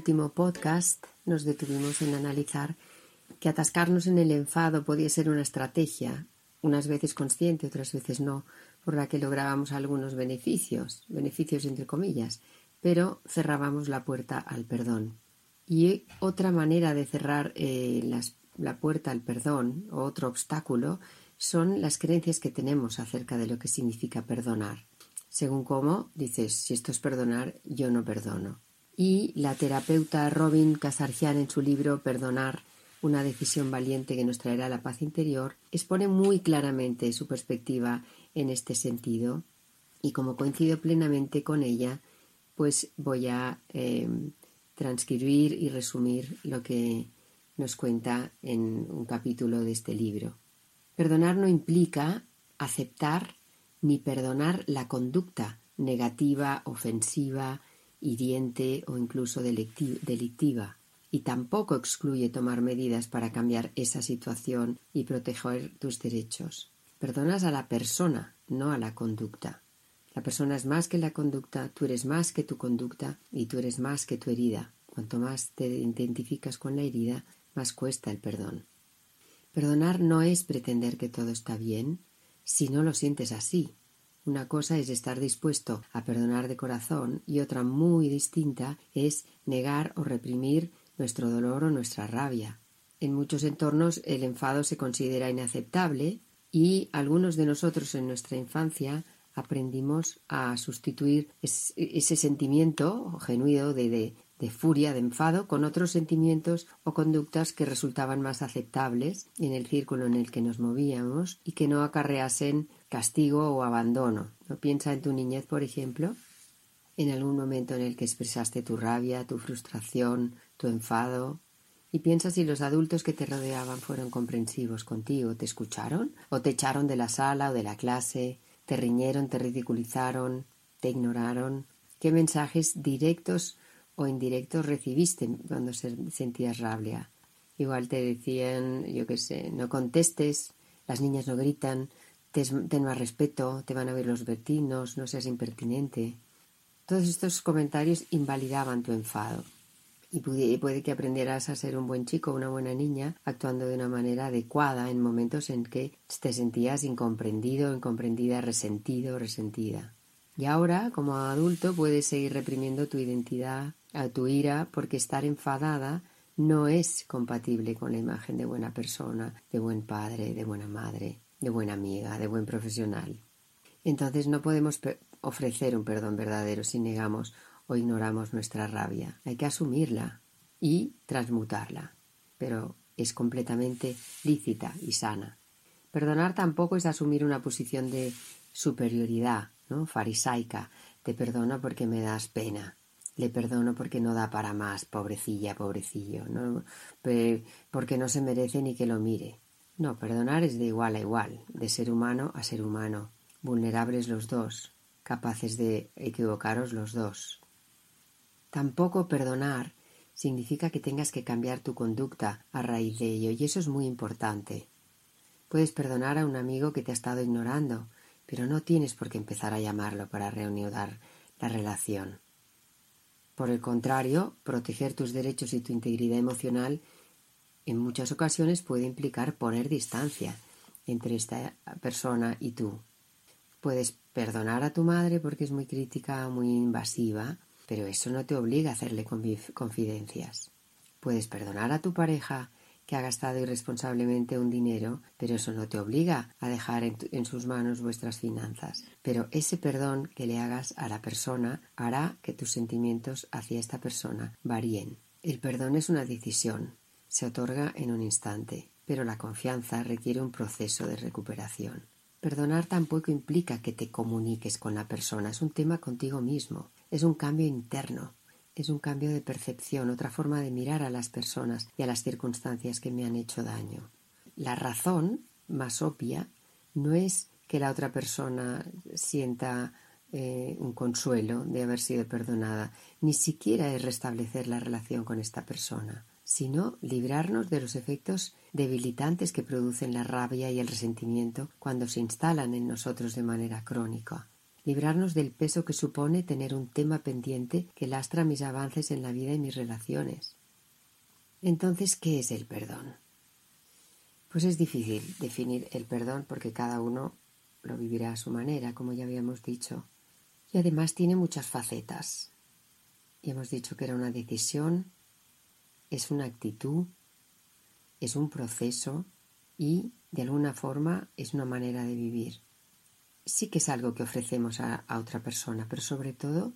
Último podcast nos detuvimos en analizar que atascarnos en el enfado podía ser una estrategia, unas veces consciente, otras veces no, por la que lográbamos algunos beneficios, beneficios entre comillas, pero cerrábamos la puerta al perdón. Y otra manera de cerrar eh, la puerta al perdón, o otro obstáculo, son las creencias que tenemos acerca de lo que significa perdonar. Según cómo dices, si esto es perdonar, yo no perdono. Y la terapeuta Robin Casarjian en su libro Perdonar una decisión valiente que nos traerá la paz interior, expone muy claramente su perspectiva en este sentido y como coincido plenamente con ella, pues voy a em, transcribir y resumir lo que nos cuenta en un capítulo de este libro. Perdonar no implica aceptar ni perdonar la conducta negativa, ofensiva, hiriente o incluso delictiva y tampoco excluye tomar medidas para cambiar esa situación y proteger tus derechos. Perdonas a la persona, no a la conducta. La persona es más que la conducta, tú eres más que tu conducta y tú eres más que tu herida. Cuanto más te identificas con la herida, más cuesta el perdón. Perdonar no es pretender que todo está bien, si no lo sientes así. Una cosa es estar dispuesto a perdonar de corazón y otra muy distinta es negar o reprimir nuestro dolor o nuestra rabia. En muchos entornos el enfado se considera inaceptable y algunos de nosotros en nuestra infancia aprendimos a sustituir ese sentimiento genuino de, de, furia, de enfado, con otros sentimientos o conductas que resultaban más aceptables en el círculo en el que nos movíamos y que no acarreasen castigo o abandono. ¿No piensa en tu niñez, por ejemplo? En algún momento en el que expresaste tu rabia, tu frustración, tu enfado, y piensa si los adultos que te rodeaban fueron comprensivos contigo, te escucharon o te echaron de la sala o de la clase, te riñeron, te ridiculizaron, te ignoraron. ¿Qué mensajes directos o indirectos recibiste cuando sentías rabia? Igual te decían, yo qué sé, no contestes, las niñas no gritan, ten más respeto, te van a ver los vecinos, no seas impertinente. Todos estos comentarios invalidaban tu enfado y puede que aprendieras a ser un buen chico o una buena niña actuando de una manera adecuada en momentos en que te sentías incomprendido, incomprendida, resentido, resentida. Y ahora, como adulto, puedes seguir reprimiendo tu identidad, a tu ira, porque estar enfadada no es compatible con la imagen de buena persona, de buen padre, de buena madre, de buena amiga, de buen profesional. Entonces no podemos ofrecer un perdón verdadero si negamos o ignoramos nuestra rabia. Hay que asumirla y transmutarla, pero es completamente lícita y sana. Perdonar tampoco es asumir una posición de superioridad, ¿no? farisaica. Te perdono porque me das pena. Le perdono porque no da para más, pobrecilla, pobrecillo, ¿no? porque no se merece ni que lo mire. No, perdonar es de igual a igual, de ser humano a ser humano, vulnerables los dos, capaces de equivocaros los dos. Tampoco perdonar significa que tengas que cambiar tu conducta a raíz de ello, y eso es muy importante. Puedes perdonar a un amigo que te ha estado ignorando, pero no tienes por qué empezar a llamarlo para reanudar la relación. Por el contrario, proteger tus derechos y tu integridad emocional en muchas ocasiones puede implicar poner distancia entre esta persona y tú. Puedes perdonar a tu madre porque es muy crítica, muy invasiva, pero eso no te obliga a hacerle confidencias. Puedes perdonar a tu pareja que ha gastado irresponsablemente un dinero, pero eso no te obliga a dejar en, sus manos vuestras finanzas. Pero ese perdón que le hagas a la persona hará que tus sentimientos hacia esta persona varíen. El perdón es una decisión, se otorga en un instante, pero la confianza requiere un proceso de recuperación. Perdonar tampoco implica que te comuniques con la persona, es un tema contigo mismo, es un cambio interno, es un cambio de percepción, otra forma de mirar a las personas y a las circunstancias que me han hecho daño. La razón más obvia no es que la otra persona sienta eh, un consuelo de haber sido perdonada, ni siquiera es restablecer la relación con esta persona, sino librarnos de los efectos debilitantes que producen la rabia y el resentimiento cuando se instalan en nosotros de manera crónica librarnos del peso que supone tener un tema pendiente que lastra mis avances en la vida y mis relaciones. Entonces, ¿qué es el perdón? Pues es difícil definir el perdón porque cada uno lo vivirá a su manera, como ya habíamos dicho. Y además tiene muchas facetas. Y hemos dicho que era una decisión, es una actitud, es un proceso y, de alguna forma, es una manera de vivir sí que es algo que ofrecemos a, otra persona, pero sobre todo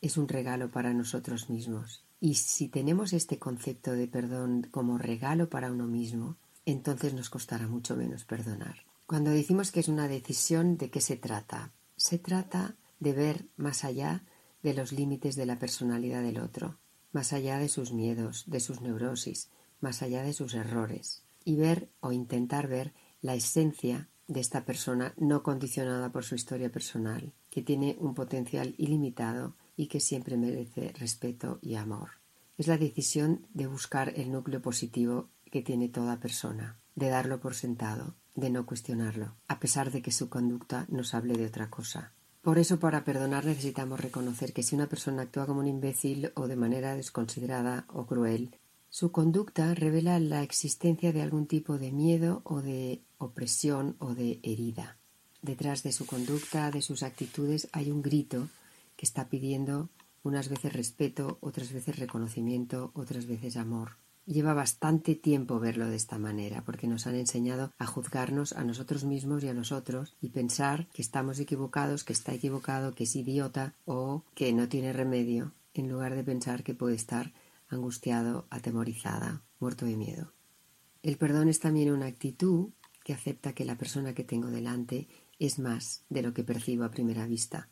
es un regalo para nosotros mismos. Y si tenemos este concepto de perdón como regalo para uno mismo, entonces nos costará mucho menos perdonar. Cuando decimos que es una decisión, ¿de qué se trata? Se trata de ver más allá de los límites de la personalidad del otro, más allá de sus miedos, de sus neurosis, más allá de sus errores, y ver o intentar ver la esencia de esta persona no condicionada por su historia personal, que tiene un potencial ilimitado y que siempre merece respeto y amor. Es la decisión de buscar el núcleo positivo que tiene toda persona, de darlo por sentado, de no cuestionarlo, a pesar de que su conducta nos hable de otra cosa. Por eso, para perdonar necesitamos reconocer que si una persona actúa como un imbécil o de manera desconsiderada o cruel, su conducta revela la existencia de algún tipo de miedo o de opresión o de herida. Detrás de su conducta, de sus actitudes, hay un grito que está pidiendo unas veces respeto, otras veces reconocimiento, otras veces amor. Lleva bastante tiempo verlo de esta manera, porque nos han enseñado a juzgarnos a nosotros mismos y a nosotros y pensar que estamos equivocados, que está equivocado, que es idiota o que no tiene remedio, en lugar de pensar que puede estar angustiado, atemorizada, muerto de miedo. El perdón es también una actitud que acepta que la persona que tengo delante es más de lo que percibo a primera vista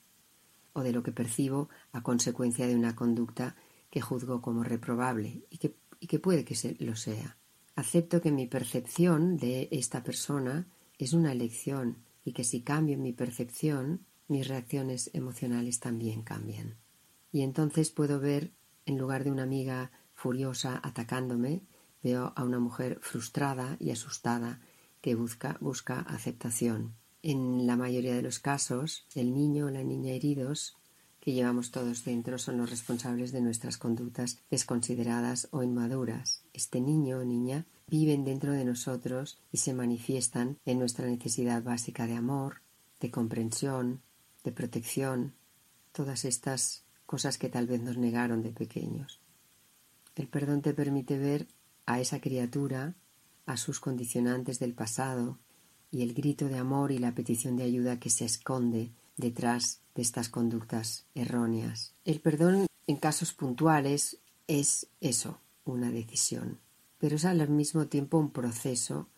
o de lo que percibo a consecuencia de una conducta que juzgo como reprobable y que, y que puede que lo sea. Acepto que mi percepción de esta persona es una elección y que si cambio mi percepción, mis reacciones emocionales también cambian. Y entonces puedo ver en lugar de una amiga furiosa atacándome, veo a una mujer frustrada y asustada que busca, aceptación. En la mayoría de los casos, el niño o la niña heridos que llevamos todos dentro son los responsables de nuestras conductas desconsideradas o inmaduras. Este niño o niña viven dentro de nosotros y se manifiestan en nuestra necesidad básica de amor, de comprensión, de protección, todas estas cosas que tal vez nos negaron de pequeños. El perdón te permite ver a esa criatura, a sus condicionantes del pasado y el grito de amor y la petición de ayuda que se esconde detrás de estas conductas erróneas. El perdón en casos puntuales es eso, una decisión, pero es al mismo tiempo un proceso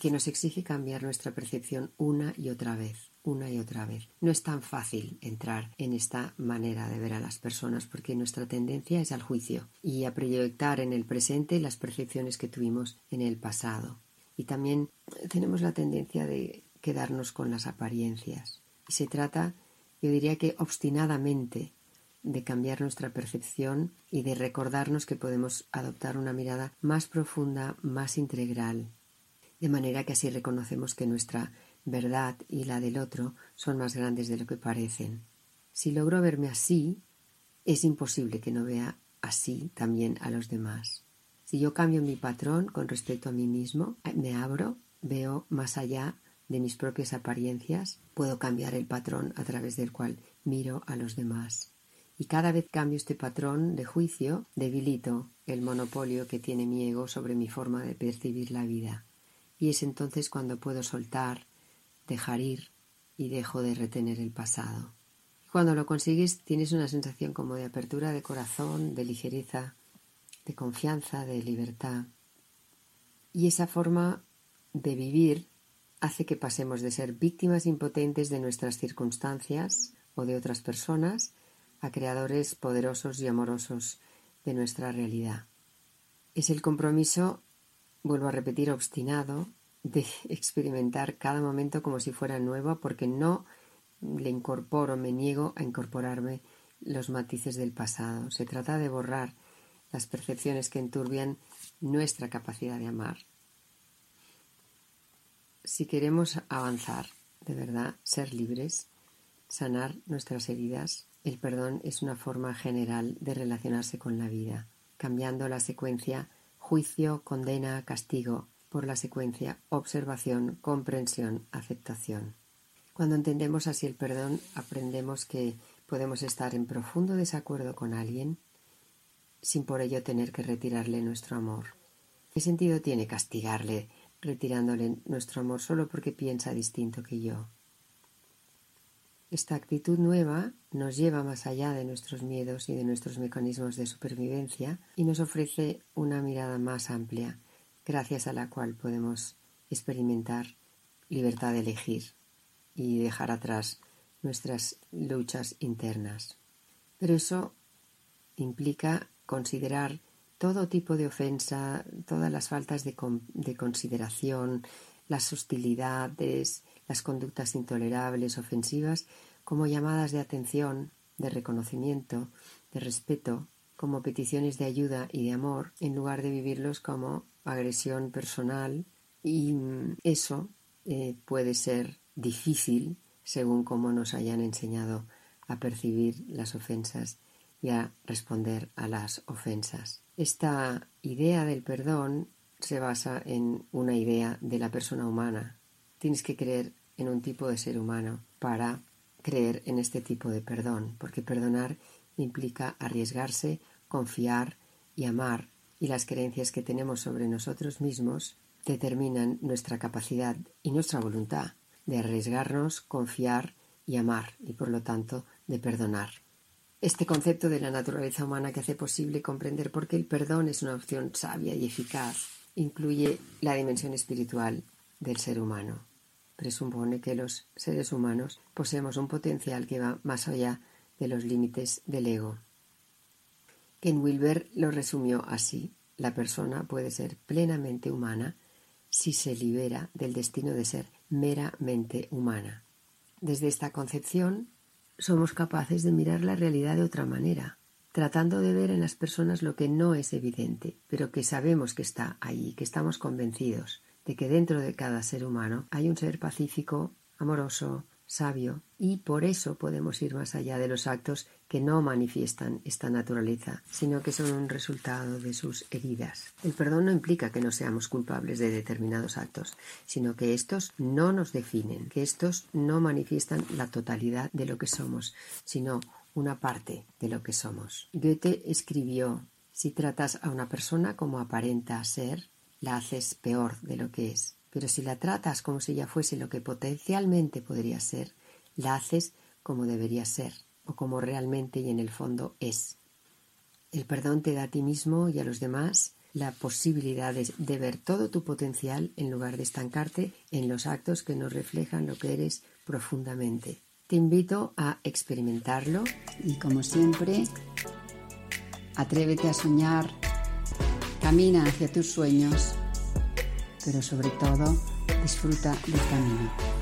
que nos exige cambiar nuestra percepción una y otra vez una y otra vez. No es tan fácil entrar en esta manera de ver a las personas porque nuestra tendencia es al juicio y a proyectar en el presente las percepciones que tuvimos en el pasado. Y también tenemos la tendencia de quedarnos con las apariencias. Y se trata, yo diría que obstinadamente, de cambiar nuestra percepción y de recordarnos que podemos adoptar una mirada más profunda, más integral, de manera que así reconocemos que nuestra verdad y la del otro son más grandes de lo que parecen. Si logro verme así, es imposible que no vea así también a los demás. Si yo cambio mi patrón con respecto a mí mismo, me abro, veo más allá de mis propias apariencias, puedo cambiar el patrón a través del cual miro a los demás. Y cada vez cambio este patrón de juicio, debilito el monopolio que tiene mi ego sobre mi forma de percibir la vida. Y es entonces cuando puedo soltar, dejar ir y dejo de retener el pasado. Cuando lo consigues tienes una sensación como de apertura de corazón, de ligereza, de confianza, de libertad. Y esa forma de vivir hace que pasemos de ser víctimas impotentes de nuestras circunstancias o de otras personas a creadores poderosos y amorosos de nuestra realidad. Es el compromiso, vuelvo a repetir, obstinado de experimentar cada momento como si fuera nuevo porque no le incorporo, me niego a incorporarme los matices del pasado. Se trata de borrar las percepciones que enturbian nuestra capacidad de amar. Si queremos avanzar, de verdad, ser libres, sanar nuestras heridas, el perdón es una forma general de relacionarse con la vida, cambiando la secuencia juicio, condena, castigo por la secuencia observación, comprensión, aceptación. Cuando entendemos así el perdón, aprendemos que podemos estar en profundo desacuerdo con alguien sin por ello tener que retirarle nuestro amor. ¿Qué sentido tiene castigarle retirándole nuestro amor solo porque piensa distinto que yo? Esta actitud nueva nos lleva más allá de nuestros miedos y de nuestros mecanismos de supervivencia y nos ofrece una mirada más amplia, gracias a la cual podemos experimentar libertad de elegir y dejar atrás nuestras luchas internas. Pero eso implica considerar todo tipo de ofensa, todas las faltas de, consideración, las hostilidades, las conductas intolerables, ofensivas, como llamadas de atención, de reconocimiento, de respeto, como peticiones de ayuda y de amor, en lugar de vivirlos como agresión personal. Y eso eh, puede ser difícil según cómo nos hayan enseñado a percibir las ofensas y a responder a las ofensas. Esta idea del perdón se basa en una idea de la persona humana. Tienes que creer en un tipo de ser humano para creer en este tipo de perdón, porque perdonar implica arriesgarse, confiar y amar, y las creencias que tenemos sobre nosotros mismos determinan nuestra capacidad y nuestra voluntad de arriesgarnos, confiar y amar, y por lo tanto de perdonar. Este concepto de la naturaleza humana que hace posible comprender por qué el perdón es una opción sabia y eficaz incluye la dimensión espiritual del ser humano. Presupone que los seres humanos poseemos un potencial que va más allá de los límites del ego. Ken Wilber lo resumió así: la persona puede ser plenamente humana si se libera del destino de ser meramente humana. Desde esta concepción, somos capaces de mirar la realidad de otra manera, tratando de ver en las personas lo que no es evidente, pero que sabemos que está allí, que estamos convencidos de que dentro de cada ser humano hay un ser pacífico, amoroso, sabio, y por eso podemos ir más allá de los actos que no manifiestan esta naturaleza, sino que son un resultado de sus heridas. El perdón no implica que no seamos culpables de determinados actos, sino que estos no nos definen, que estos no manifiestan la totalidad de lo que somos, sino una parte de lo que somos. Goethe escribió si tratas a una persona como aparenta ser, la haces peor de lo que es. Pero si la tratas como si ella fuese lo que potencialmente podría ser, la haces como debería ser o como realmente y en el fondo es. El perdón te da a ti mismo y a los demás la posibilidad de, ver todo tu potencial en lugar de estancarte en los actos que no reflejan lo que eres profundamente. Te invito a experimentarlo y como siempre, atrévete a soñar, camina hacia tus sueños pero sobre todo disfruta del camino.